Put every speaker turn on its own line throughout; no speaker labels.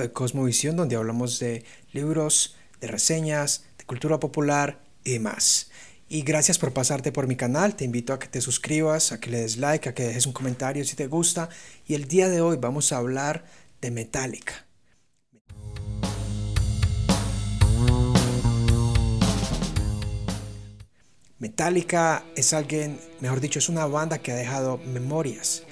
de Cosmovisión donde hablamos de libros, de reseñas, de cultura popular y demás. Y gracias por pasarte por mi canal, te invito a que te suscribas, a que le des like, a que dejes un comentario si te gusta. Y el día de hoy vamos a hablar de Metallica. Metallica es alguien, mejor dicho, es una banda que ha dejado memorias,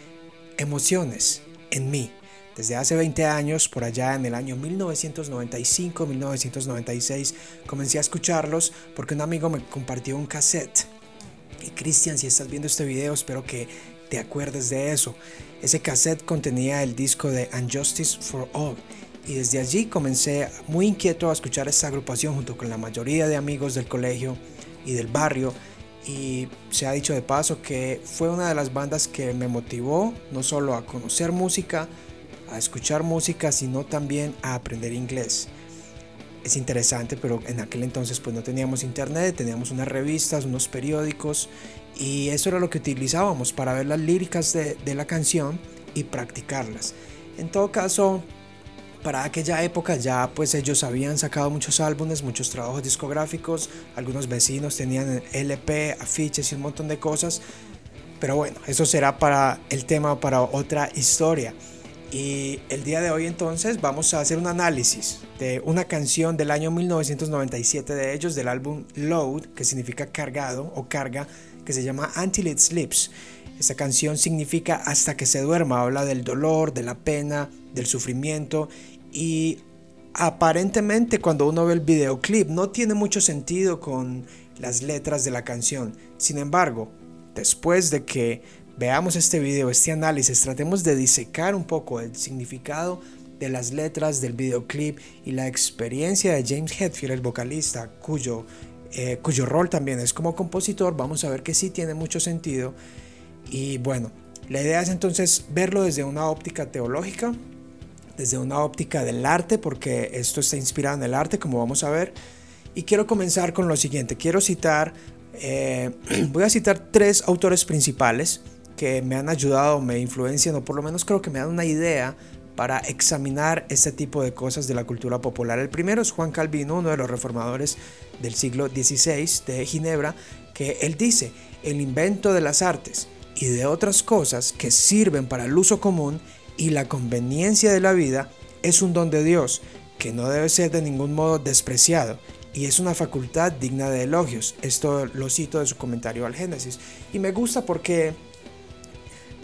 emociones en mí. Desde hace 20 años, por allá en el año 1995-1996, comencé a escucharlos porque un amigo me compartió un cassette. Y Cristian, si estás viendo este video, espero que te acuerdes de eso. Ese cassette contenía el disco de Unjustice for All. Y desde allí comencé muy inquieto a escuchar esta agrupación junto con la mayoría de amigos del colegio y del barrio. Y se ha dicho de paso que fue una de las bandas que me motivó no solo a conocer música, a escuchar música, sino también a aprender inglés. Es interesante, pero en aquel entonces pues no teníamos internet, teníamos unas revistas, unos periódicos y eso era lo que utilizábamos para ver las líricas de, de la canción y practicarlas. En todo caso, para aquella época ya pues ellos habían sacado muchos álbumes, muchos trabajos discográficos, algunos vecinos tenían LP, afiches y un montón de cosas. Pero bueno, eso será para el tema para otra historia. Y el día de hoy entonces vamos a hacer un análisis de una canción del año 1997 de ellos, del álbum Load, que significa cargado o carga, que se llama Until It Sleeps. Esta canción significa hasta que se duerma, habla del dolor, de la pena, del sufrimiento y aparentemente cuando uno ve el videoclip no tiene mucho sentido con las letras de la canción. Sin embargo, después de que veamos este video, este análisis, tratemos de disecar un poco el significado de las letras del videoclip y la experiencia de James Hetfield, el vocalista, cuyo, eh, cuyo rol también es como compositor, vamos a ver que sí tiene mucho sentido. Y bueno, la idea es entonces verlo desde una óptica teológica, desde una óptica del arte, porque esto está inspirado en el arte, como vamos a ver. Y quiero comenzar con lo siguiente. Quiero citar, eh, voy a citar tres autores principales que me han ayudado, me influencian, o por lo menos creo que me dan una idea para examinar este tipo de cosas de la cultura popular. El primero es Juan Calvino, uno de los reformadores del siglo XVI de Ginebra, que él dice, el invento de las artes y de otras cosas que sirven para el uso común y la conveniencia de la vida es un don de Dios que no debe ser de ningún modo despreciado y es una facultad digna de elogios. Esto lo cito de su comentario al Génesis. Y me gusta porque,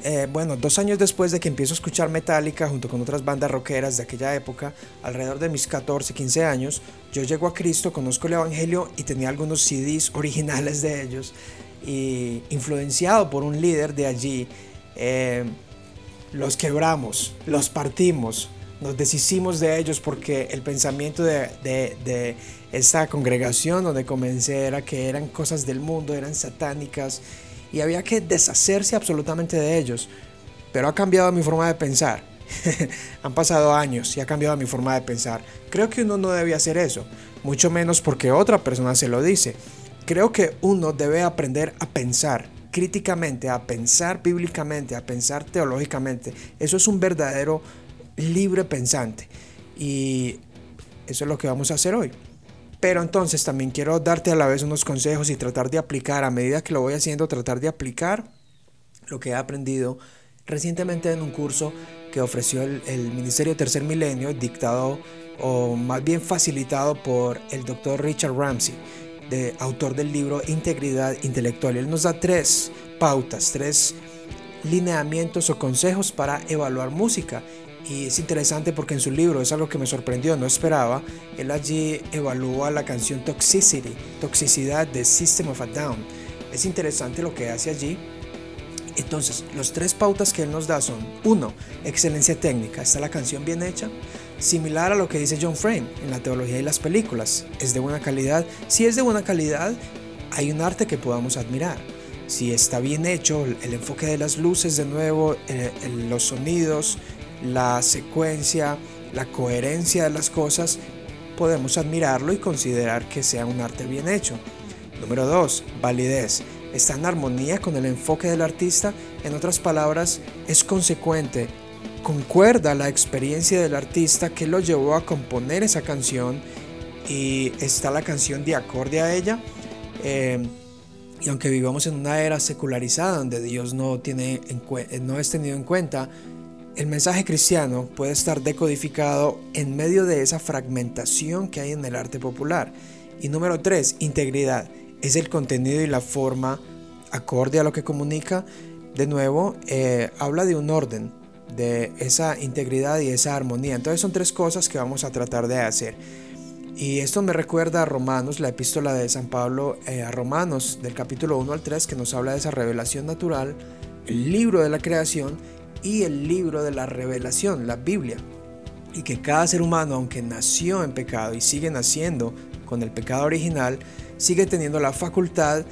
eh, bueno, dos años después de que empiezo a escuchar Metallica junto con otras bandas rockeras de aquella época, alrededor de mis 14, 15 años, yo llego a Cristo, conozco el Evangelio y tenía algunos CDs originales de ellos. Y influenciado por un líder de allí, eh, los quebramos, los partimos, nos deshicimos de ellos porque el pensamiento de, de, esa congregación donde comencé era que eran cosas del mundo, eran satánicas y había que deshacerse absolutamente de ellos. Pero ha cambiado mi forma de pensar. Han pasado años y ha cambiado mi forma de pensar. Creo que uno no debe hacer eso, mucho menos porque otra persona se lo dice. Creo que uno debe aprender a pensar críticamente, a pensar bíblicamente, a pensar teológicamente. Eso es un verdadero libre pensante. Y eso es lo que vamos a hacer hoy. Pero entonces también quiero darte a la vez unos consejos y tratar de aplicar, a medida que lo voy haciendo, tratar de aplicar lo que he aprendido recientemente en un curso que ofreció el, Ministerio Tercer Milenio, dictado o más bien facilitado por el doctor Richard Ramsey autor del libro Integridad Intelectual. Él nos da tres pautas, tres lineamientos o consejos para evaluar música. Y es interesante porque en su libro es algo que me sorprendió, no esperaba. Él allí evalúa la canción Toxicity, Toxicidad de System of a Down. Es interesante lo que hace allí. Entonces, los tres pautas que él nos da son, uno, excelencia técnica. ¿Está la canción bien hecha? similar a lo que dice John Frame en la teología y las películas. Es de buena calidad. Si es de buena calidad, hay un arte que podamos admirar. Si está bien hecho, el enfoque de las luces de nuevo, eh, los sonidos, la secuencia, la coherencia de las cosas, podemos admirarlo y considerar que sea un arte bien hecho. Número 2. Validez. Está en armonía con el enfoque del artista. En otras palabras, es consecuente concuerda la experiencia del artista que lo llevó a componer esa canción y está la canción de acorde a ella. Eh, y aunque vivamos en una era secularizada donde Dios no, tiene no es tenido en cuenta, el mensaje cristiano puede estar decodificado en medio de esa fragmentación que hay en el arte popular. Y número tres, integridad. Es el contenido y la forma acorde a lo que comunica. De nuevo, eh, habla de un orden, de esa integridad y esa armonía. Entonces son tres cosas que vamos a tratar de hacer. Y esto me recuerda a Romanos, la epístola de San Pablo eh, a Romanos del capítulo 1 al 3 que nos habla de esa revelación natural, el libro de la creación y el libro de la revelación, la Biblia. Y que cada ser humano, aunque nació en pecado y sigue naciendo con el pecado original, sigue teniendo la facultad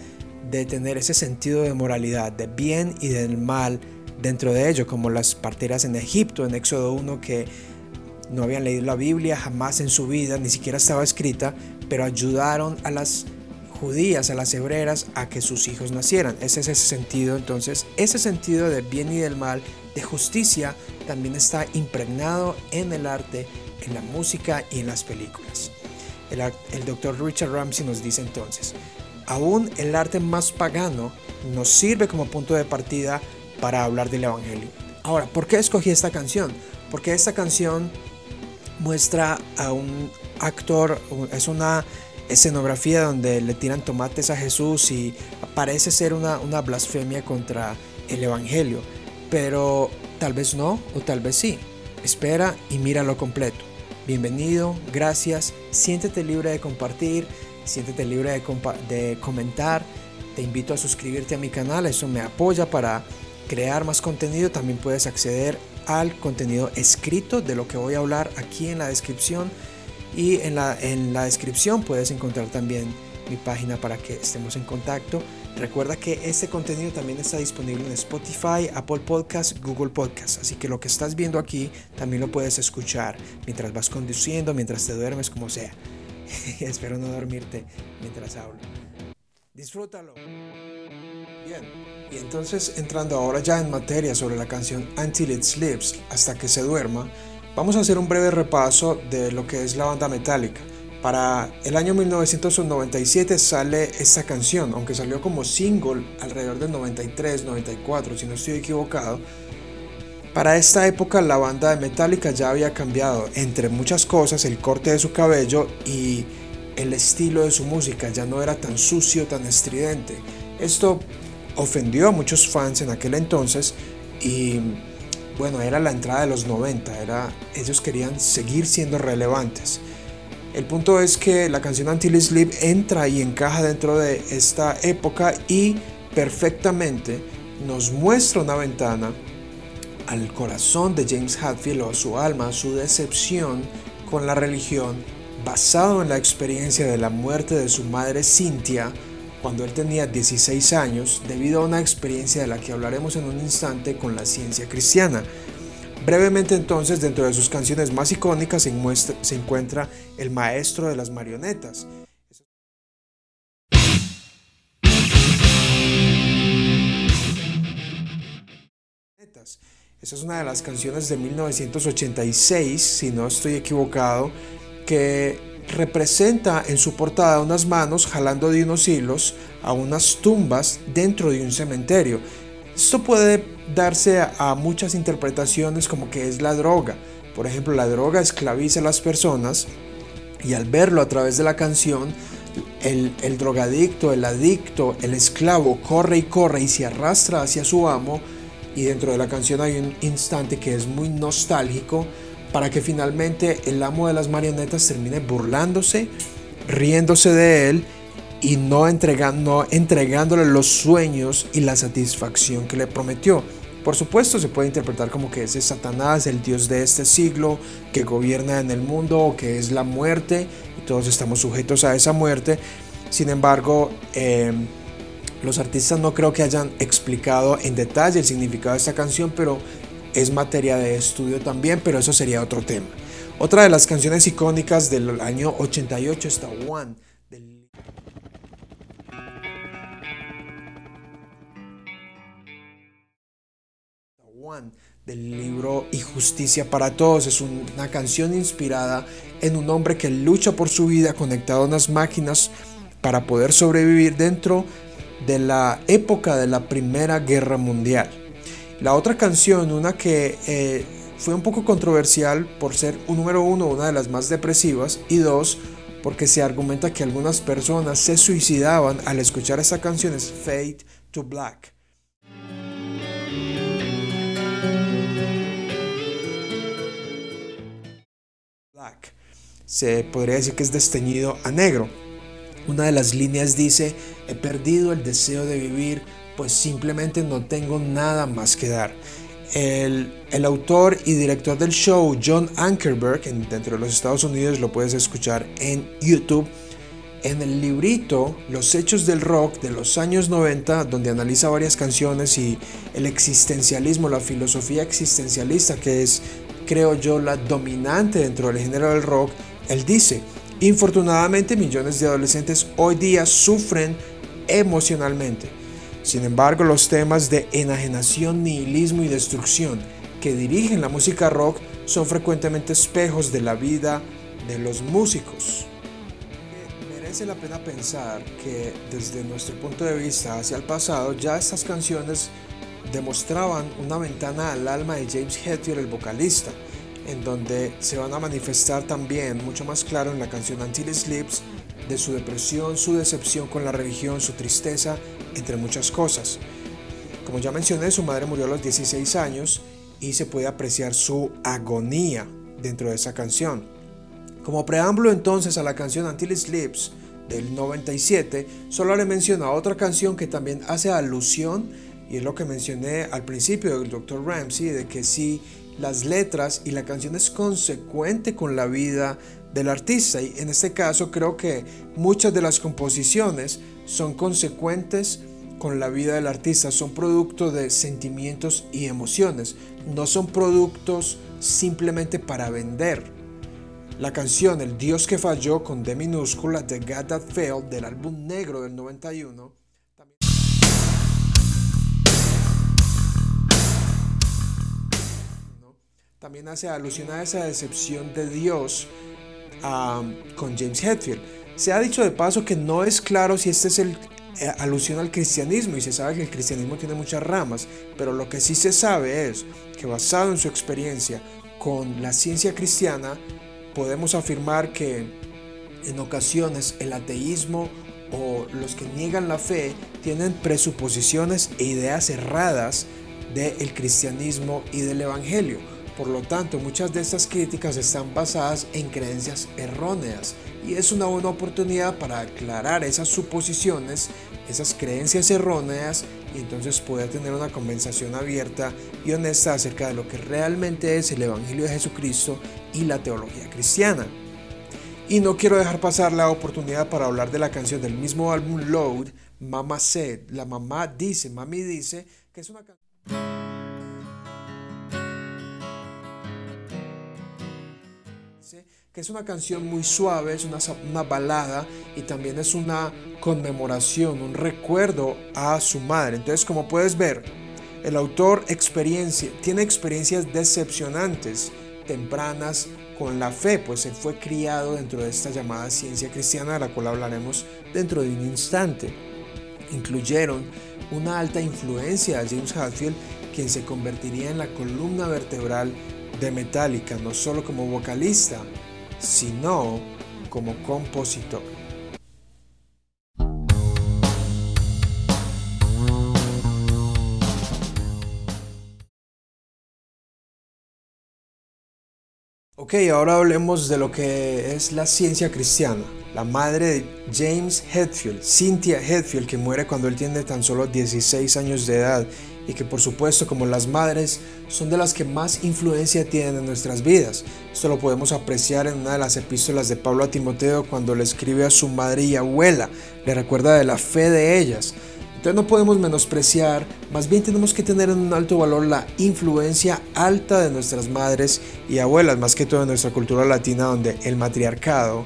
de tener ese sentido de moralidad, de bien y del mal dentro de ello, como las parteras en Egipto, en Éxodo 1, que no habían leído la Biblia jamás en su vida, ni siquiera estaba escrita, pero ayudaron a las judías, a las hebreras, a que sus hijos nacieran. Ese es ese sentido, entonces, ese sentido de bien y del mal, de justicia, también está impregnado en el arte, en la música y en las películas. El, el doctor Richard Ramsey nos dice entonces, aún el arte más pagano nos sirve como punto de partida para hablar del Evangelio. Ahora, ¿por qué escogí esta canción? Porque esta canción muestra a un actor, es una escenografía donde le tiran tomates a Jesús y parece ser una, blasfemia contra el Evangelio, pero tal vez no o tal vez sí. Espera y míralo completo. Bienvenido, gracias, siéntete libre de compartir, siéntete libre de, de comentar. Te invito a suscribirte a mi canal, eso me apoya para crear más contenido. También puedes acceder al contenido escrito de lo que voy a hablar aquí en la descripción y en la, en la descripción puedes encontrar también mi página para que estemos en contacto. Recuerda que este contenido también está disponible en Spotify, Apple Podcasts, Google Podcasts, así que lo que estás viendo aquí también lo puedes escuchar mientras vas conduciendo, mientras te duermes, como sea. Espero no dormirte mientras hablo. Disfrútalo. Bien, y entonces entrando ahora ya en materia sobre la canción Until It Sleeps, hasta que se duerma, vamos a hacer un breve repaso de lo que es la banda Metallica. Para el año 1997 sale esta canción, aunque salió como single alrededor del 93, 94, si no estoy equivocado. Para esta época la banda de Metallica ya había cambiado, entre muchas cosas, el corte de su cabello y el estilo de su música, ya no era tan sucio, tan estridente. Esto ofendió a muchos fans en aquel entonces y bueno, era la entrada de los 90, era, ellos querían seguir siendo relevantes. El punto es que la canción Until Sleep entra y encaja dentro de esta época y perfectamente nos muestra una ventana al corazón de James Hadfield o a su alma, su decepción con la religión, basado en la experiencia de la muerte de su madre Cynthia, cuando él tenía 16 años debido a una experiencia de la que hablaremos en un instante con la ciencia cristiana. Brevemente entonces, dentro de sus canciones más icónicas se, encuentra El Maestro de las Marionetas. Esa es una de las canciones de 1986, si no estoy equivocado, que representa en su portada unas manos jalando de unos hilos a unas tumbas dentro de un cementerio. Esto puede darse a, muchas interpretaciones como que es la droga. Por ejemplo, la droga esclaviza a las personas y al verlo a través de la canción, el, el drogadicto, el adicto, el esclavo corre y corre y se arrastra hacia su amo y dentro de la canción hay un instante que es muy nostálgico para que finalmente el amo de las marionetas termine burlándose, riéndose de él y no, entregando, entregándole los sueños y la satisfacción que le prometió. Por supuesto se puede interpretar como que ese Satanás, el Dios de este siglo, que gobierna en el mundo que es la muerte y todos estamos sujetos a esa muerte. Sin embargo, eh, los artistas no creo que hayan explicado en detalle el significado de esta canción, pero es materia de estudio también, pero eso sería otro tema. Otra de las canciones icónicas del año 88 está One. One del libro Y Justicia para Todos. Es una canción inspirada en un hombre que lucha por su vida conectado a unas máquinas para poder sobrevivir dentro de la época de la Primera Guerra Mundial. La otra canción, una que eh, fue un poco controversial por ser un número uno, una de las más depresivas, y dos, porque se argumenta que algunas personas se suicidaban al escuchar esa canción, es Fade to Black. Black. Se podría decir que es desteñido a negro. Una de las líneas dice, he perdido el deseo de vivir, pues simplemente no tengo nada más que dar. El, autor y director del show, John Ankerberg, dentro de los Estados Unidos lo puedes escuchar en YouTube, en el librito Los Hechos del Rock de los años 90, donde analiza varias canciones y el existencialismo, la filosofía existencialista, que es, creo yo, la dominante dentro del género del rock, él dice, infortunadamente millones de adolescentes hoy día sufren emocionalmente sin embargo, los temas de enajenación, nihilismo y destrucción que dirigen la música rock son frecuentemente espejos de la vida de los músicos. Merece la pena pensar que desde nuestro punto de vista hacia el pasado ya estas canciones demostraban una ventana al alma de James Hetfield, el vocalista, en donde se van a manifestar también mucho más claro en la canción Until Sleeps de su depresión, su decepción con la religión, su tristeza, entre muchas cosas. Como ya mencioné, su madre murió a los 16 años y se puede apreciar su agonía dentro de esa canción. Como preámbulo entonces a la canción Until Sleeps del 97, solo le menciona otra canción que también hace alusión, y es lo que mencioné al principio del Dr. Ramsey, de que si las letras y la canción es consecuente con la vida del artista. Y en este caso creo que muchas de las composiciones son consecuentes con la vida del artista, son producto de sentimientos y emociones, no son productos simplemente para vender. La canción El Dios que falló con D minúscula de God That Failed del álbum negro del 91 también hace alusión a esa decepción de Dios con James Hetfield. Se ha dicho de paso que no es claro si este es el eh, alusión al cristianismo y se sabe que el cristianismo tiene muchas ramas, pero lo que sí se sabe es que basado en su experiencia con la ciencia cristiana, podemos afirmar que en ocasiones el ateísmo o los que niegan la fe tienen presuposiciones e ideas erradas del cristianismo y del evangelio. Por lo tanto, muchas de estas críticas están basadas en creencias erróneas y es una buena oportunidad para aclarar esas suposiciones, esas creencias erróneas y entonces poder tener una conversación abierta y honesta acerca de lo que realmente es el Evangelio de Jesucristo y la teología cristiana. Y no quiero dejar pasar la oportunidad para hablar de la canción del mismo álbum Load, Mama Said. La mamá dice, mami dice, que es una canción... que es una canción muy suave, es una, una, balada y también es una conmemoración, un recuerdo a su madre. Entonces, como puedes ver, el autor experiencia, tiene experiencias decepcionantes, tempranas con la fe, pues él fue criado dentro de esta llamada ciencia cristiana, de la cual hablaremos dentro de un instante. Incluyeron una alta influencia a James Hetfield, quien se convertiría en la columna vertebral de Metallica, no solo como vocalista, sino como compositor. Ok, ahora hablemos de lo que es la ciencia cristiana. La madre de James Hetfield, Cynthia Hetfield, que muere cuando él tiene tan solo 16 años de edad y que por supuesto como las madres son de las que más influencia tienen en nuestras vidas. Esto lo podemos apreciar en una de las epístolas de Pablo a Timoteo cuando le escribe a su madre y abuela, le recuerda de la fe de ellas. Entonces no podemos menospreciar, más bien tenemos que tener en un alto valor la influencia alta de nuestras madres y abuelas, más que todo en nuestra cultura latina donde el matriarcado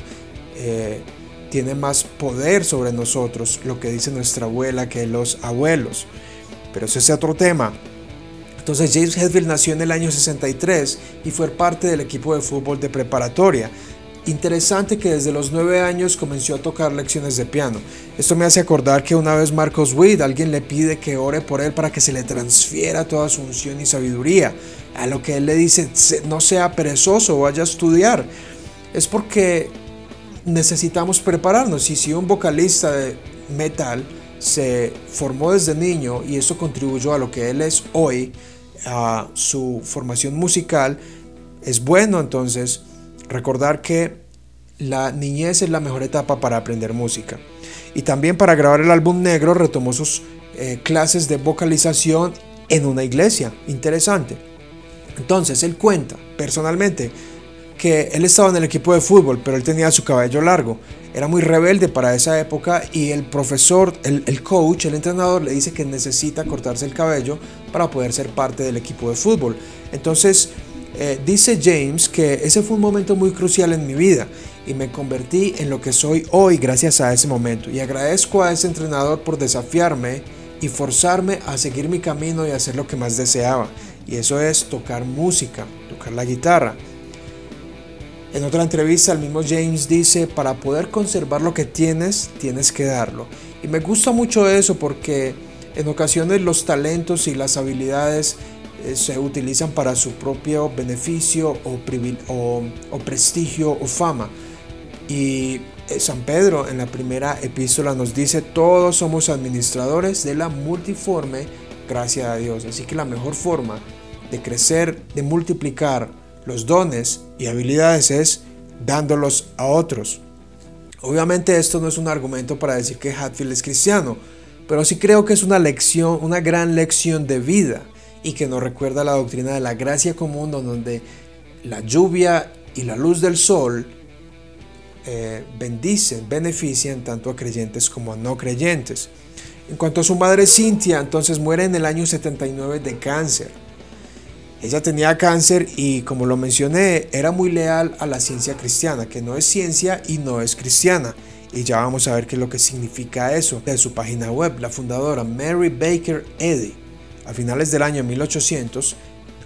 eh, tiene más poder sobre nosotros, lo que dice nuestra abuela, que los abuelos. Pero ese es otro tema. Entonces James Hetfield nació en el año 63 y fue parte del equipo de fútbol de preparatoria. Interesante que desde los 9 años comenzó a tocar lecciones de piano. Esto me hace acordar que una vez Marcos Witt, alguien le pide que ore por él para que se le transfiera toda su unción y sabiduría. A lo que él le dice, no sea perezoso, vaya a estudiar. Es porque necesitamos prepararnos. Y si un vocalista de metal se formó desde niño y eso contribuyó a lo que él es hoy, a su formación musical, es bueno entonces recordar que la niñez es la mejor etapa para aprender música. Y también para grabar el álbum negro retomó sus eh, clases de vocalización en una iglesia. Interesante. Entonces él cuenta personalmente que él estaba en el equipo de fútbol, pero él tenía su cabello largo. Era muy rebelde para esa época y el profesor, el, coach, el entrenador le dice que necesita cortarse el cabello para poder ser parte del equipo de fútbol. Entonces eh, dice James que ese fue un momento muy crucial en mi vida y me convertí en lo que soy hoy gracias a ese momento. Y agradezco a ese entrenador por desafiarme y forzarme a seguir mi camino y hacer lo que más deseaba. Y eso es tocar música, tocar la guitarra. En otra entrevista el mismo James dice, para poder conservar lo que tienes, tienes que darlo. Y me gusta mucho eso porque en ocasiones los talentos y las habilidades eh, se utilizan para su propio beneficio o, prestigio o fama. Y eh, San Pedro en la primera epístola nos dice, todos somos administradores de la multiforme gracia a Dios. Así que la mejor forma de crecer, de multiplicar los dones y habilidades es dándolos a otros. Obviamente esto no es un argumento para decir que Hatfield es cristiano, pero sí creo que es una lección, una gran lección de vida y que nos recuerda la doctrina de la gracia común donde la lluvia y la luz del sol eh, bendicen, benefician tanto a creyentes como a no creyentes. En cuanto a su madre Cintia, entonces muere en el año 79 de cáncer. Ella tenía cáncer y como lo mencioné, era muy leal a la ciencia cristiana, que no es ciencia y no es cristiana. Y ya vamos a ver qué es lo que significa eso. De su página web, la fundadora Mary Baker Eddy a finales del año 1800,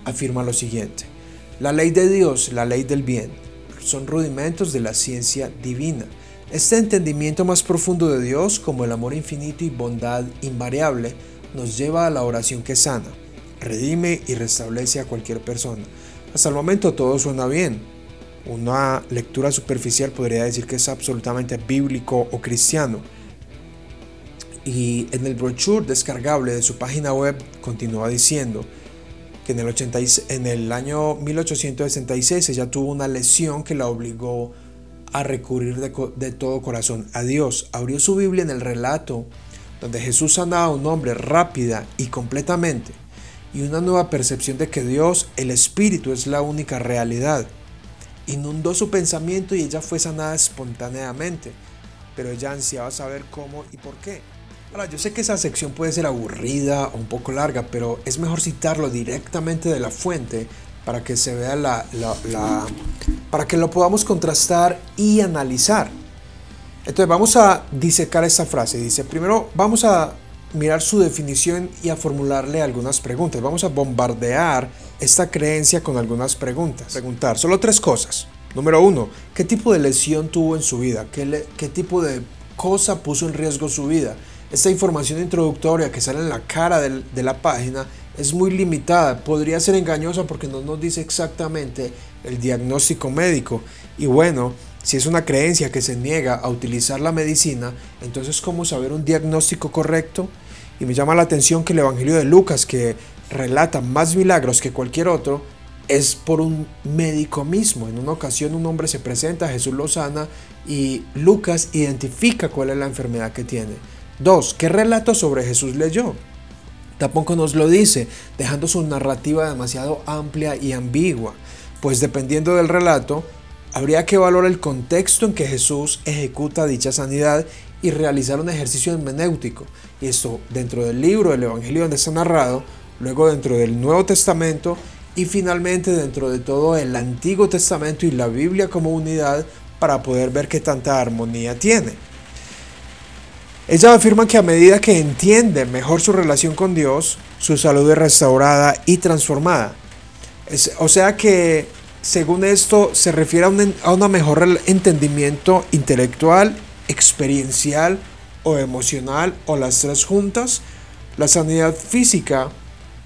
afirma lo siguiente. La ley de Dios, la ley del bien, son rudimentos de la ciencia divina. Este entendimiento más profundo de Dios, como el amor infinito y bondad invariable, nos lleva a la oración que sana, redime y restablece a cualquier persona. Hasta el momento todo suena bien. Una lectura superficial podría decir que es absolutamente bíblico o cristiano y en el brochure descargable de su página web continúa diciendo que en el, en el año 1866 ella tuvo una lesión que la obligó a recurrir de, de, todo corazón a Dios. Abrió su Biblia en el relato donde Jesús sanaba a un hombre rápida y completamente y una nueva percepción de que Dios, el Espíritu, es la única realidad. Inundó su pensamiento y ella fue sanada espontáneamente, pero ella ansiaba saber cómo y por qué. Ahora, yo sé que esa sección puede ser aburrida o un poco larga, pero es mejor citarlo directamente de la fuente para que se vea la, para que lo podamos contrastar y analizar. Entonces vamos a disecar esta frase. Dice, primero vamos a mirar su definición y a formularle algunas preguntas. Vamos a bombardear esta creencia con algunas preguntas. Preguntar solo tres cosas. Número uno, ¿qué tipo de lesión tuvo en su vida? ¿Qué, tipo de cosa puso en riesgo su vida? Esta información introductoria que sale en la cara de la página es muy limitada, podría ser engañosa porque no nos dice exactamente el diagnóstico médico. Y bueno, si es una creencia que se niega a utilizar la medicina, entonces ¿cómo saber un diagnóstico correcto? Y me llama la atención que el Evangelio de Lucas, que relata más milagros que cualquier otro, es por un médico mismo. En una ocasión un hombre se presenta, Jesús lo sana y Lucas identifica cuál es la enfermedad que tiene. 2. ¿Qué relato sobre Jesús leyó? Tampoco nos lo dice, dejando su narrativa demasiado amplia y ambigua, pues dependiendo del relato, habría que valorar el contexto en que Jesús ejecuta dicha sanidad y realizar un ejercicio hermenéutico. Y esto dentro del libro del Evangelio donde está narrado, luego dentro del Nuevo Testamento y finalmente dentro de todo el Antiguo Testamento y la Biblia como unidad para poder ver qué tanta armonía tiene. Ella afirma que a medida que entiende mejor su relación con Dios, su salud es restaurada y transformada. o sea que, según esto, se refiere a un, a un mejor entendimiento intelectual, experiencial o emocional o las tres juntas. La sanidad física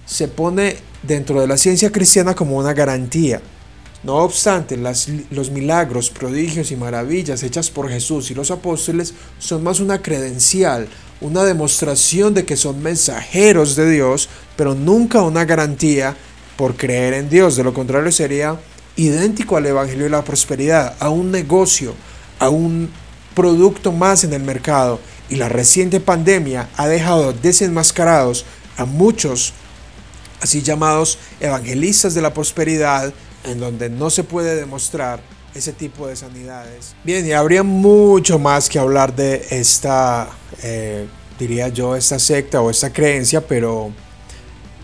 se pone dentro de la ciencia cristiana como una garantía. No obstante, los milagros, prodigios y maravillas hechas por Jesús y los apóstoles son más una credencial, una demostración de que son mensajeros de Dios, pero nunca una garantía por creer en Dios. De lo contrario sería idéntico al Evangelio de la Prosperidad, a un negocio, a un producto más en el mercado. Y la reciente pandemia ha dejado desenmascarados a muchos así llamados evangelistas de la prosperidad, en donde no se puede demostrar ese tipo de sanidades. Bien, y habría mucho más que hablar de esta, eh, diría yo, esta secta o esta creencia, pero,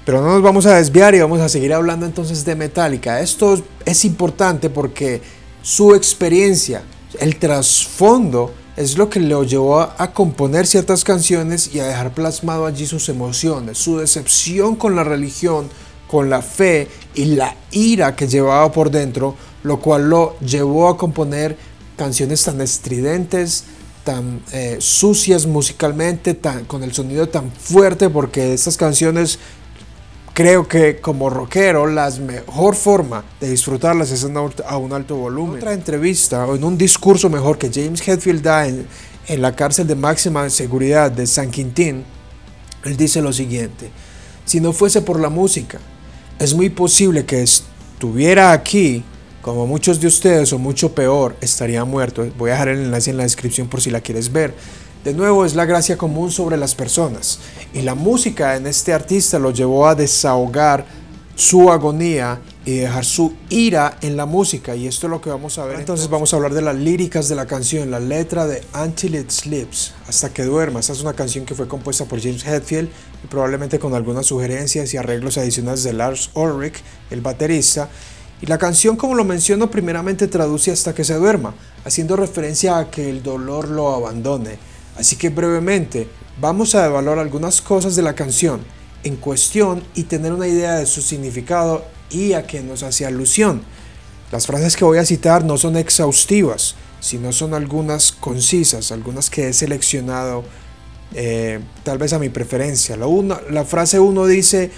pero no nos vamos a desviar y vamos a seguir hablando entonces de Metallica. Esto es importante porque su experiencia, el trasfondo, es lo que lo llevó a, componer ciertas canciones y a dejar plasmado allí sus emociones, su decepción con la religión, con la fe y la ira que llevaba por dentro, lo cual lo llevó a componer canciones tan estridentes, tan eh, sucias musicalmente, tan, con el sonido tan fuerte, porque estas canciones creo que como rockero la mejor forma de disfrutarlas es a un alto volumen. En otra entrevista o en un discurso mejor que James Hetfield da en, en la cárcel de máxima seguridad de San Quintín, él dice lo siguiente, si no fuese por la música, es muy posible que estuviera aquí, como muchos de ustedes o mucho peor, estaría muerto. Voy a dejar el enlace en la descripción por si la quieres ver. De nuevo es la gracia común sobre las personas y la música en este artista lo llevó a desahogar su agonía y dejar su ira en la música y esto es lo que vamos a ver. Entonces vamos a hablar de las líricas de la canción, la letra de Until It Sleeps, hasta que duerma. Esta es una canción que fue compuesta por James Hetfield y probablemente con algunas sugerencias y arreglos adicionales de Lars Ulrich, el baterista. Y la canción, como lo menciono, primeramente traduce hasta que se duerma, haciendo referencia a que el dolor lo abandone. Así que brevemente vamos a evaluar algunas cosas de la canción en cuestión y tener una idea de su significado y a qué nos hace alusión. Las frases que voy a citar no son exhaustivas, sino son algunas concisas, algunas que he seleccionado eh, tal vez a mi preferencia. La, la frase 1 dice,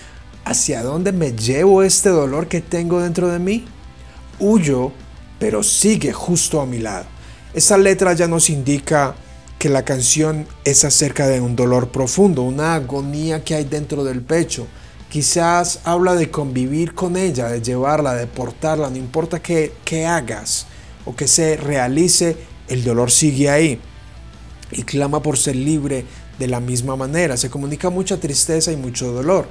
¿hacia dónde me llevo este dolor que tengo dentro de mí? Huyo, pero sigue justo a mi lado. Esta letra ya nos indica que la canción es acerca de un dolor profundo, una agonía que hay dentro del pecho. Quizás habla de convivir con ella, de llevarla, de portarla, no importa qué, qué hagas o que se realice, el dolor sigue ahí y clama por ser libre de la misma manera. Se comunica mucha tristeza y mucho dolor.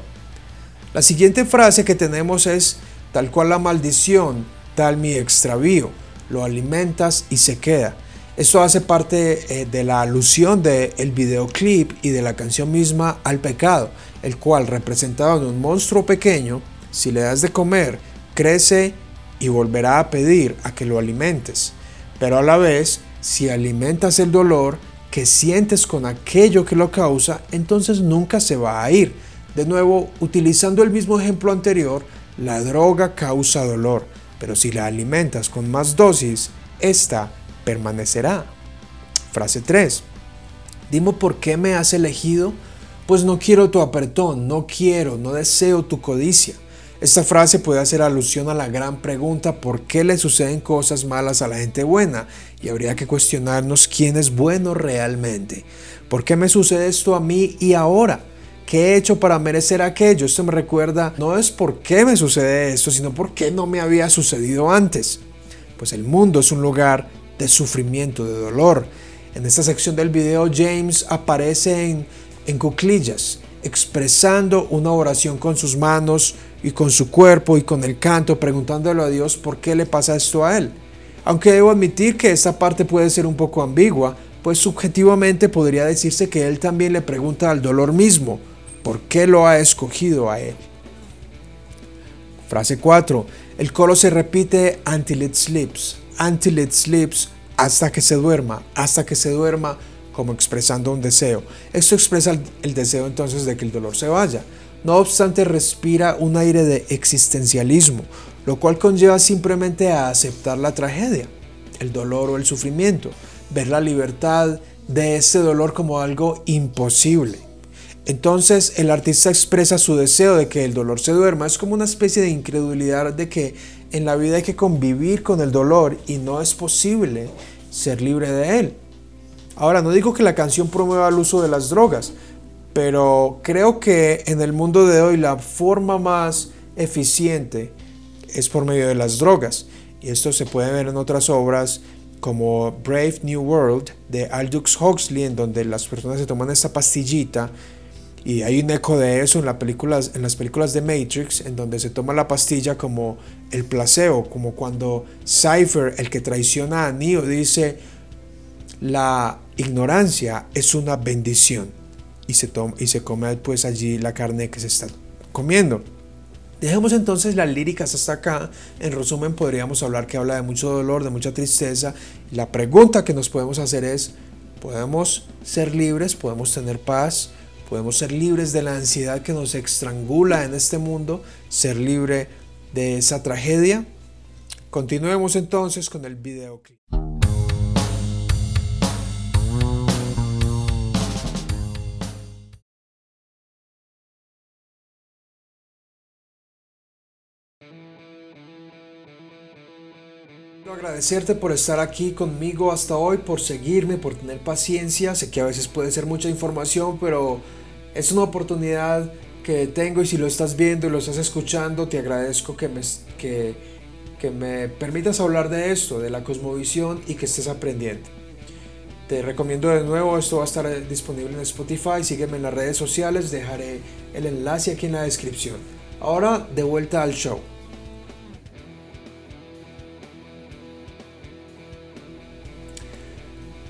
La siguiente frase que tenemos es, tal cual la maldición, tal mi extravío, lo alimentas y se queda. Esto hace parte eh, de la alusión del videoclip y de la canción misma al pecado, el cual representaba en un monstruo pequeño, si le das de comer, crece y volverá a pedir a que lo alimentes. Pero a la vez, si alimentas el dolor que sientes con aquello que lo causa, entonces nunca se va a ir. De nuevo, utilizando el mismo ejemplo anterior, la droga causa dolor, pero si la alimentas con más dosis, esta permanecerá. Frase 3. Dime por qué me has elegido, pues no quiero tu apretón, no quiero, no deseo tu codicia. Esta frase puede hacer alusión a la gran pregunta por qué le suceden cosas malas a la gente buena y habría que cuestionarnos quién es bueno realmente. ¿Por qué me sucede esto a mí y ahora? ¿Qué he hecho para merecer aquello? Esto me recuerda, no es por qué me sucede esto, sino por qué no me había sucedido antes. Pues el mundo es un lugar de sufrimiento, de dolor. En esta sección del video James aparece en, en cuclillas, expresando una oración con sus manos y con su cuerpo y con el canto, preguntándole a Dios por qué le pasa esto a él. Aunque debo admitir que esta parte puede ser un poco ambigua, pues subjetivamente podría decirse que él también le pregunta al dolor mismo, ¿por qué lo ha escogido a él? Frase 4. El coro se repite until it sleeps until it sleeps, hasta que se duerma, hasta que se duerma, como expresando un deseo. Esto expresa el, deseo entonces de que el dolor se vaya. no obstante respira un aire de existencialismo, lo cual conlleva simplemente a aceptar la tragedia, el dolor o el sufrimiento, ver la libertad de ese dolor como algo imposible. Entonces el artista expresa su deseo de que el dolor se duerma, es como una especie de incredulidad de que en la vida hay que convivir con el dolor y no es posible ser libre de él. Ahora, no digo que la canción promueva el uso de las drogas, pero creo que en el mundo de hoy la forma más eficiente es por medio de las drogas. Y esto se puede ver en otras obras como Brave New World de Aldous Huxley, en donde las personas se toman esta pastillita y hay un eco de eso en, las películas, en las películas de Matrix, en donde se toma la pastilla como el placebo, como cuando Cypher, el que traiciona a Neo, dice, la ignorancia es una bendición. Y se, toma, y se come pues allí la carne que se está comiendo. Dejemos entonces las líricas hasta acá. En resumen, podríamos hablar que habla de mucho dolor, de mucha tristeza. La pregunta que nos podemos hacer es, ¿podemos ser libres? ¿Podemos tener paz? Podemos ser libres de la ansiedad que nos estrangula en este mundo, ser libre de esa tragedia. Continuemos entonces con el videoclip. Quiero agradecerte por estar aquí conmigo hasta hoy, por seguirme, por tener paciencia. Sé que a veces puede ser mucha información, pero es una oportunidad que tengo y si lo estás viendo y lo estás escuchando, te agradezco que me, que, me permitas hablar de esto, de la cosmovisión y que estés aprendiendo. Te recomiendo de nuevo, esto va a estar disponible en Spotify, sígueme en las redes sociales, dejaré el enlace aquí en la descripción. Ahora de vuelta al show.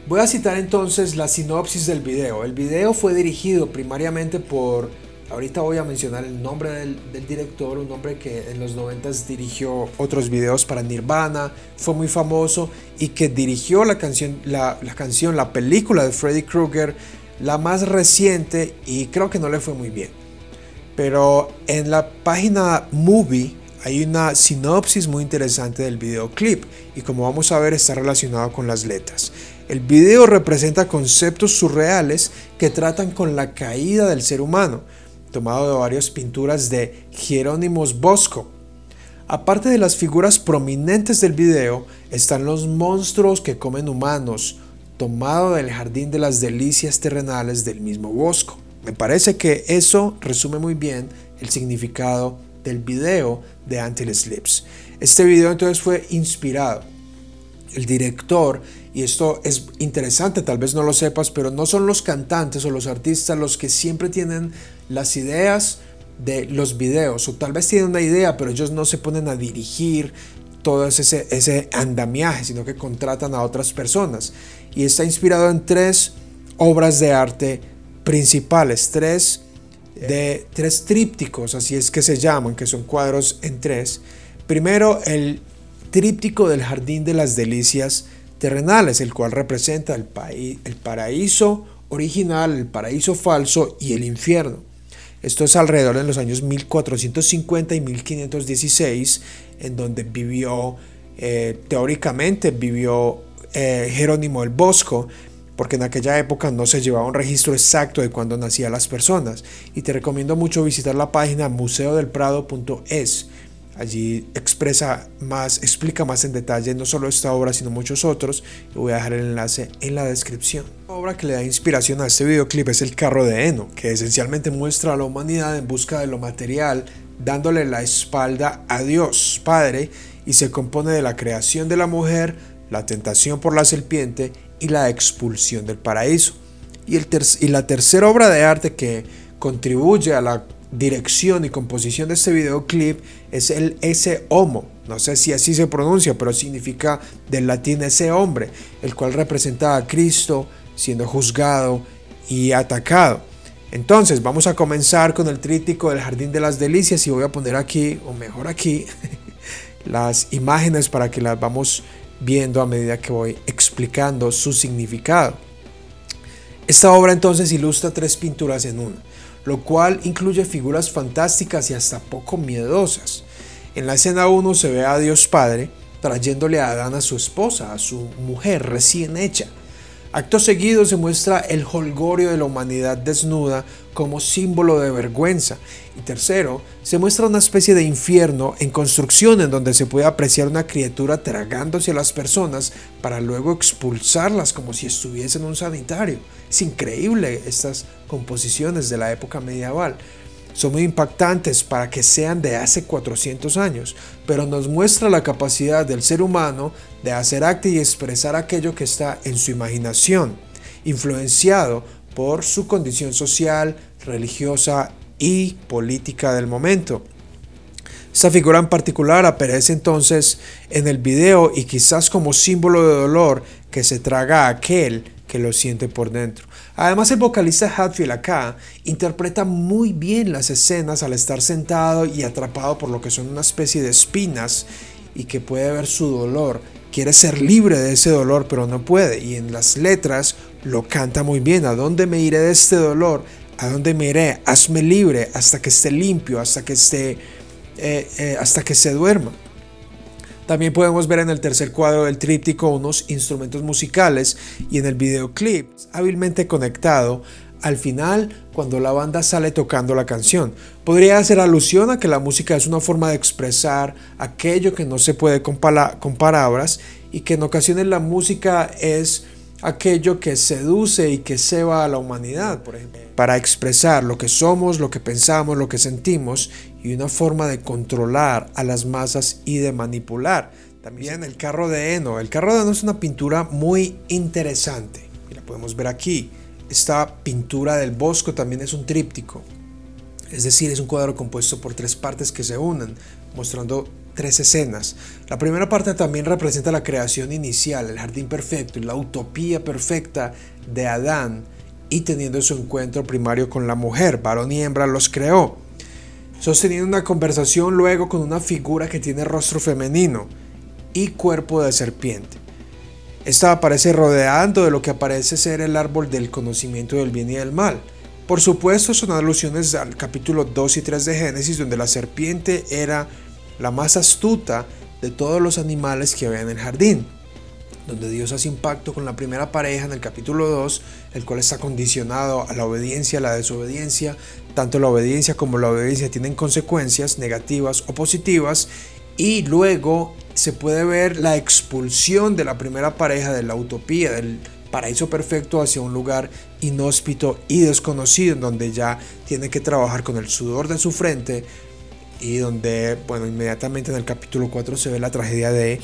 Voy a citar entonces la sinopsis del video. El video fue dirigido primariamente por, ahorita voy a mencionar el nombre del, director, un hombre que en los 90 dirigió otros videos para Nirvana, fue muy famoso y que dirigió la canción, la, la canción, la película de Freddy Krueger, la más reciente y creo que no le fue muy bien. Pero en la página Movie hay una sinopsis muy interesante del videoclip y como vamos a ver está relacionado con las letras. El video representa conceptos surreales que tratan con la caída del ser humano, tomado de varias pinturas de Jerónimos Bosco. Aparte de las figuras prominentes del video, están los monstruos que comen humanos, tomado del jardín de las delicias terrenales del mismo Bosco. Me parece que eso resume muy bien el significado del video de Until Slips. Este video entonces fue inspirado. El director y esto es interesante, tal vez no lo sepas, pero no son los cantantes o los artistas los que siempre tienen las ideas de los videos, o tal vez tienen una idea, pero ellos no se ponen a dirigir todo ese, ese andamiaje, sino que contratan a otras personas. Y está inspirado en tres obras de arte principales, tres, de, tres trípticos, así es que se llaman, que son cuadros en tres. Primero, el tríptico del Jardín de las Delicias, terrenales, el cual representa el, el paraíso original, el paraíso falso y el infierno. Esto es alrededor de los años 1450 y 1516, en donde vivió, eh, teóricamente vivió eh, Jerónimo el Bosco, porque en aquella época no se llevaba un registro exacto de cuándo nacían las personas. Y te recomiendo mucho visitar la página museodelprado.es Allí expresa más, explica más en detalle no solo esta obra, sino muchos otros. voy a dejar el enlace en la descripción. La obra que le da inspiración a este videoclip es El carro de Eno, que esencialmente muestra a la humanidad en busca de lo material, dándole la espalda a Dios Padre, y se compone de la creación de la mujer, la tentación por la serpiente y la expulsión del paraíso. Y, el la tercera obra de arte que contribuye a la dirección y composición de este videoclip es el ese homo. No sé si así se pronuncia, pero significa del latín ese hombre, el cual representa a Cristo siendo juzgado y atacado. Entonces vamos a comenzar con el trítico del Jardín de las Delicias y voy a poner aquí, o mejor aquí, las imágenes para que las vamos viendo a medida que voy explicando su significado. Esta obra entonces ilustra tres pinturas en una. Lo cual incluye figuras fantásticas y hasta poco miedosas. En la escena 1 se ve a Dios Padre trayéndole a Adán a su esposa, a su mujer recién hecha. Acto seguido se muestra el holgorio de la humanidad desnuda como símbolo de vergüenza. Y tercero, se muestra una especie de infierno en construcción en donde se puede apreciar una criatura tragándose a las personas para luego expulsarlas como si estuviesen en un sanitario. Es increíble estas composiciones de la época medieval son muy impactantes para que sean de hace 400 años, pero nos muestra la capacidad del ser humano de hacer acto y expresar aquello que está en su imaginación, influenciado por su condición social, religiosa y política del momento. Esta figura en particular aparece entonces en el video y quizás como símbolo de dolor que se traga a aquel que lo siente por dentro. Además, el vocalista Hatfield acá interpreta muy bien las escenas al estar sentado y atrapado por lo que son una especie de espinas y que puede ver su dolor. Quiere ser libre de ese dolor, pero no puede. Y en las letras lo canta muy bien. ¿A dónde me iré de este dolor? ¿A dónde me iré? Hazme libre hasta que esté limpio, hasta que esté, eh, eh, hasta que se duerma. También podemos ver en el tercer cuadro del tríptico unos instrumentos musicales y en el videoclip hábilmente conectado al final cuando la banda sale tocando la canción. Podría hacer alusión a que la música es una forma de expresar aquello que no se puede con, con palabras y que en ocasiones la música es aquello que seduce y que ceba a la humanidad, por ejemplo, para expresar lo que somos, lo que pensamos, lo que sentimos y una forma de controlar a las masas y de manipular. También el carro de heno. El carro de heno es una pintura muy interesante y la podemos ver aquí. Esta pintura del bosco también es un tríptico, es decir, es un cuadro compuesto por tres partes que se unen, mostrando tres escenas. La primera parte también representa la creación inicial, el jardín perfecto y la utopía perfecta de Adán y teniendo su encuentro primario con la mujer, varón y hembra los creó sosteniendo una conversación luego con una figura que tiene rostro femenino y cuerpo de serpiente. Esta aparece rodeando de lo que parece ser el árbol del conocimiento del bien y del mal. Por supuesto son alusiones al capítulo 2 y 3 de Génesis donde la serpiente era la más astuta de todos los animales que había en el jardín donde Dios hace impacto con la primera pareja en el capítulo 2, el cual está condicionado a la obediencia, a la desobediencia. Tanto la obediencia como la obediencia tienen consecuencias negativas o positivas. Y luego se puede ver la expulsión de la primera pareja de la utopía, del paraíso perfecto hacia un lugar inhóspito y desconocido, en donde ya tiene que trabajar con el sudor de su frente y donde, bueno, inmediatamente en el capítulo 4 se ve la tragedia de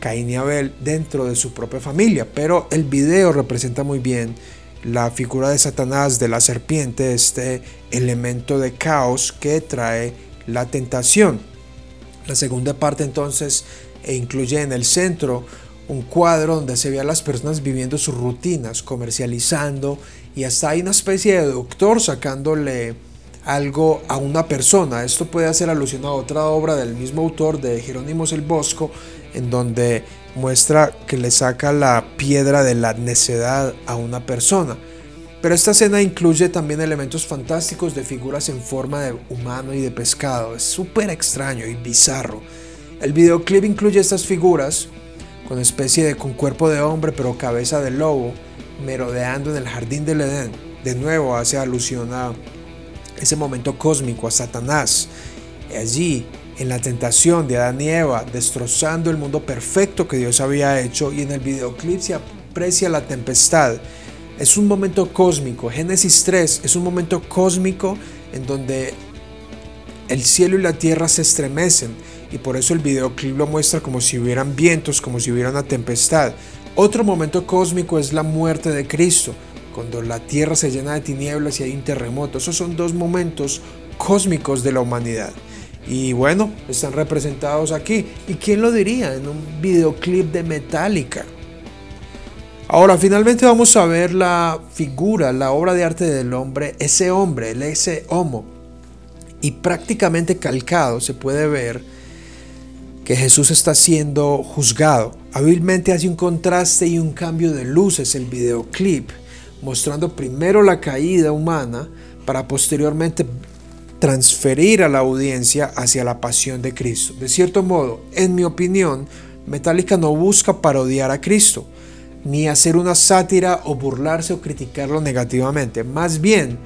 Caín y Abel dentro de su propia familia. Pero el video representa muy bien la figura de Satanás, de la serpiente, este elemento de caos que trae la tentación. La segunda parte entonces e incluye en el centro un cuadro donde se ve a las personas viviendo sus rutinas, comercializando y hasta hay una especie de doctor sacándole algo a una persona. Esto puede hacer alusión a otra obra del mismo autor de Jerónimos el Bosco, en donde muestra que le saca la piedra de la necedad a una persona. Pero esta escena incluye también elementos fantásticos de figuras en forma de humano y de pescado. Es súper extraño y bizarro. El videoclip incluye estas figuras con especie de con cuerpo de hombre pero cabeza de lobo merodeando en el jardín del Edén. De nuevo hace alusión a ese momento cósmico, a Satanás. Allí en la tentación de Adán y Eva, destrozando el mundo perfecto que Dios había hecho y en el videoclip se aprecia la tempestad. Es un momento cósmico. Génesis 3 es un momento cósmico en donde el cielo y la tierra se estremecen y por eso el videoclip lo muestra como si hubieran vientos, como si hubiera una tempestad. Otro momento cósmico es la muerte de Cristo, cuando la tierra se llena de tinieblas y hay un terremoto. Esos son dos momentos cósmicos de la humanidad. Y bueno, están representados aquí. ¿Y quién lo diría? En un videoclip de Metallica. Ahora, finalmente vamos a ver la figura, la obra de arte del hombre, ese hombre, el ese homo. Y prácticamente calcado se puede ver que Jesús está siendo juzgado. Hábilmente hace un contraste y un cambio de luces el videoclip, mostrando primero la caída humana para posteriormente transferir a la audiencia hacia la pasión de Cristo. De cierto modo, en mi opinión, Metallica no busca parodiar a Cristo, ni hacer una sátira o burlarse o criticarlo negativamente. Más bien,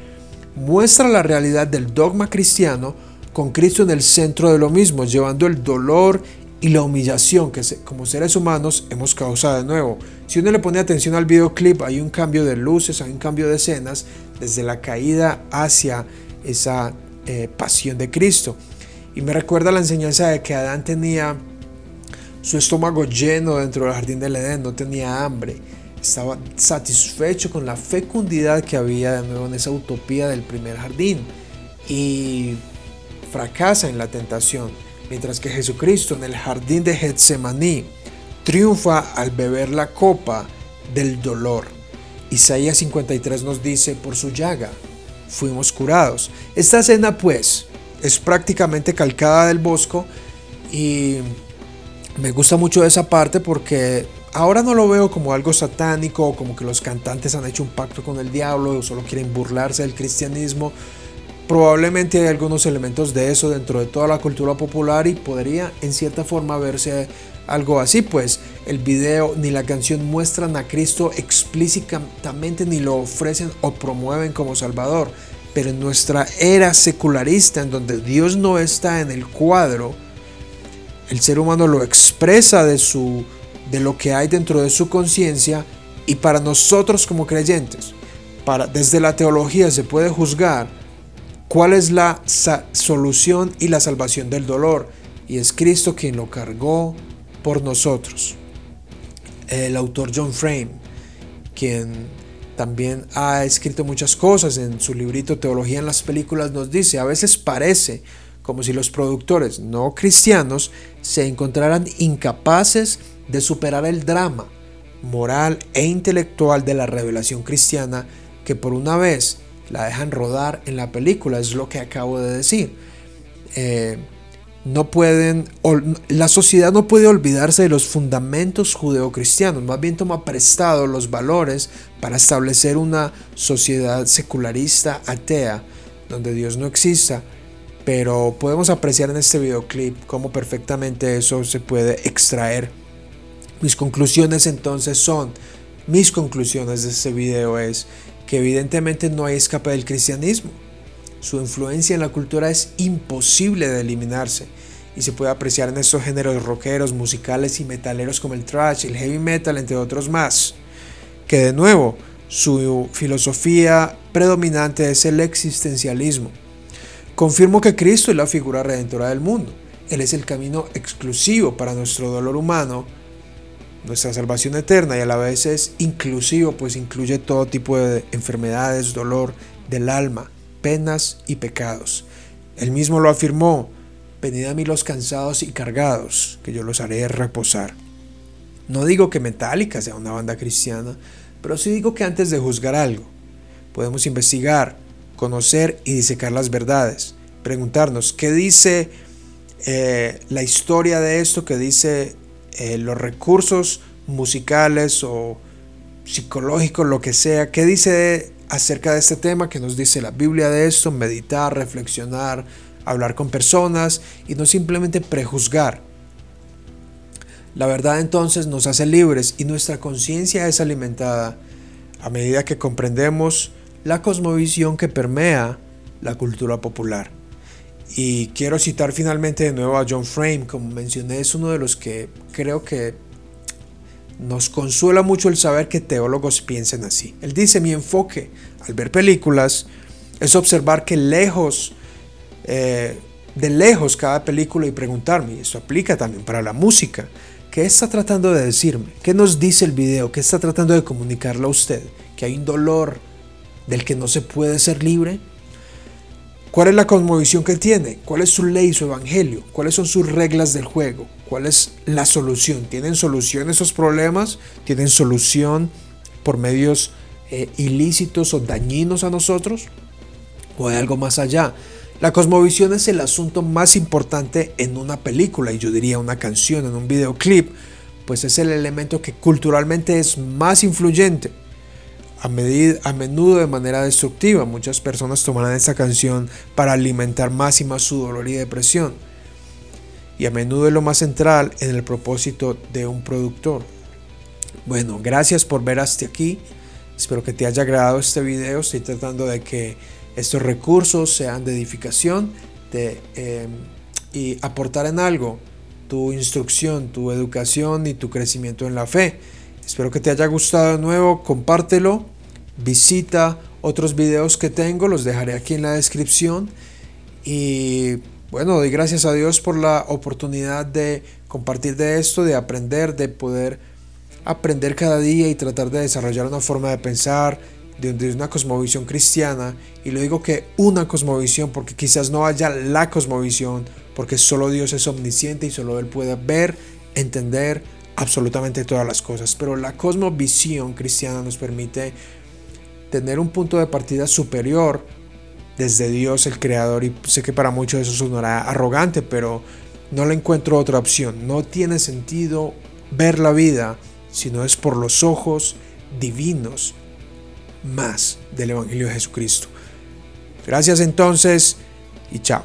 muestra la realidad del dogma cristiano con Cristo en el centro de lo mismo, llevando el dolor y la humillación que como seres humanos hemos causado de nuevo. Si uno le pone atención al videoclip, hay un cambio de luces, hay un cambio de escenas, desde la caída hacia esa eh, pasión de Cristo. Y me recuerda la enseñanza de que Adán tenía su estómago lleno dentro del jardín del Edén, no tenía hambre, estaba satisfecho con la fecundidad que había de nuevo en esa utopía del primer jardín y fracasa en la tentación, mientras que Jesucristo en el jardín de Getsemaní triunfa al beber la copa del dolor. Isaías 53 nos dice, por su llaga fuimos curados. Esta escena pues es prácticamente calcada del Bosco y me gusta mucho esa parte porque ahora no lo veo como algo satánico, como que los cantantes han hecho un pacto con el diablo o solo quieren burlarse del cristianismo. Probablemente hay algunos elementos de eso dentro de toda la cultura popular y podría en cierta forma verse algo así, pues el video ni la canción muestran a Cristo explícitamente ni lo ofrecen o promueven como Salvador. Pero en nuestra era secularista, en donde Dios no está en el cuadro, el ser humano lo expresa de, su, de lo que hay dentro de su conciencia y para nosotros como creyentes, para, desde la teología se puede juzgar cuál es la solución y la salvación del dolor. Y es Cristo quien lo cargó por nosotros. El autor John Frame, quien también ha escrito muchas cosas en su librito Teología en las películas, nos dice, a veces parece como si los productores no cristianos se encontraran incapaces de superar el drama moral e intelectual de la revelación cristiana que por una vez la dejan rodar en la película, es lo que acabo de decir. Eh, no pueden, la sociedad no puede olvidarse de los fundamentos judeocristianos, más bien toma prestado los valores para establecer una sociedad secularista atea, donde Dios no exista, pero podemos apreciar en este videoclip cómo perfectamente eso se puede extraer. Mis conclusiones entonces son, mis conclusiones de este video es que evidentemente no hay escape del cristianismo. Su influencia en la cultura es imposible de eliminarse y se puede apreciar en estos géneros rockeros, musicales y metaleros como el thrash, el heavy metal, entre otros más. Que de nuevo, su filosofía predominante es el existencialismo Confirmo que Cristo es la figura redentora del mundo. Él es el camino exclusivo para nuestro dolor humano, nuestra salvación eterna y a la vez es inclusivo, pues incluye todo tipo de enfermedades, dolor del alma, penas y pecados. Él mismo lo afirmó, venid a mí los cansados y cargados, que yo los haré reposar. No digo que Metallica sea una banda cristiana, pero sí digo que antes de juzgar algo, podemos investigar, conocer y disecar las verdades. Preguntarnos, ¿qué dice eh, la historia de esto? ¿Qué dice eh, los recursos musicales o psicológicos, lo que sea? ¿Qué dice acerca de este tema? ¿Qué nos dice la Biblia de esto? Meditar, reflexionar, hablar con personas y no simplemente prejuzgar. La verdad entonces nos hace libres y nuestra conciencia es alimentada a medida que comprendemos la cosmovisión que permea la cultura popular. Y quiero citar finalmente de nuevo a John Frame, como mencioné, es uno de los que creo que nos consuela mucho el saber que teólogos piensen así. Él dice, mi enfoque al ver películas es observar que lejos, eh, de lejos cada película y preguntarme, y esto aplica también para la música, ¿qué está tratando de decirme? ¿Qué nos dice el video? ¿Qué está tratando de comunicarle a usted? Que hay un dolor, del que no se puede ser libre? ¿Cuál es la cosmovisión que tiene? ¿Cuál es su ley, su evangelio? ¿Cuáles son sus reglas del juego? ¿Cuál es la solución? ¿Tienen solución esos problemas? ¿Tienen solución por medios eh, ilícitos o dañinos a nosotros? ¿O hay algo más allá? La cosmovisión es el asunto más importante en una película y yo diría una canción, en un videoclip, pues es el elemento que culturalmente es más influyente a, a menudo de manera destructiva. Muchas personas tomarán esta canción para alimentar más y más su dolor y depresión. Y a menudo es lo más central en el propósito de un productor. Bueno, gracias por ver hasta aquí. Espero que te haya agradado este video. Estoy tratando de que estos recursos sean de edificación de, em, y aportar en algo tu instrucción, tu educación y tu crecimiento en la fe. Espero que te haya gustado de nuevo, compártelo, visita otros videos que tengo, los dejaré aquí en la descripción y bueno, doy gracias a Dios por la oportunidad de compartir de esto, de aprender, de poder aprender cada día y tratar de desarrollar una forma de pensar, de, una cosmovisión cristiana. Y lo digo que una cosmovisión porque quizás no haya la cosmovisión, porque solo Dios es omnisciente y solo Él puede ver, entender, absolutamente todas las cosas, pero la cosmovisión cristiana nos permite tener un punto de partida superior desde Dios el Creador y sé que para muchos eso sonará arrogante, pero no le encuentro otra opción. No tiene sentido ver la vida si no es por los ojos divinos más del Evangelio de Jesucristo. Gracias entonces y chao.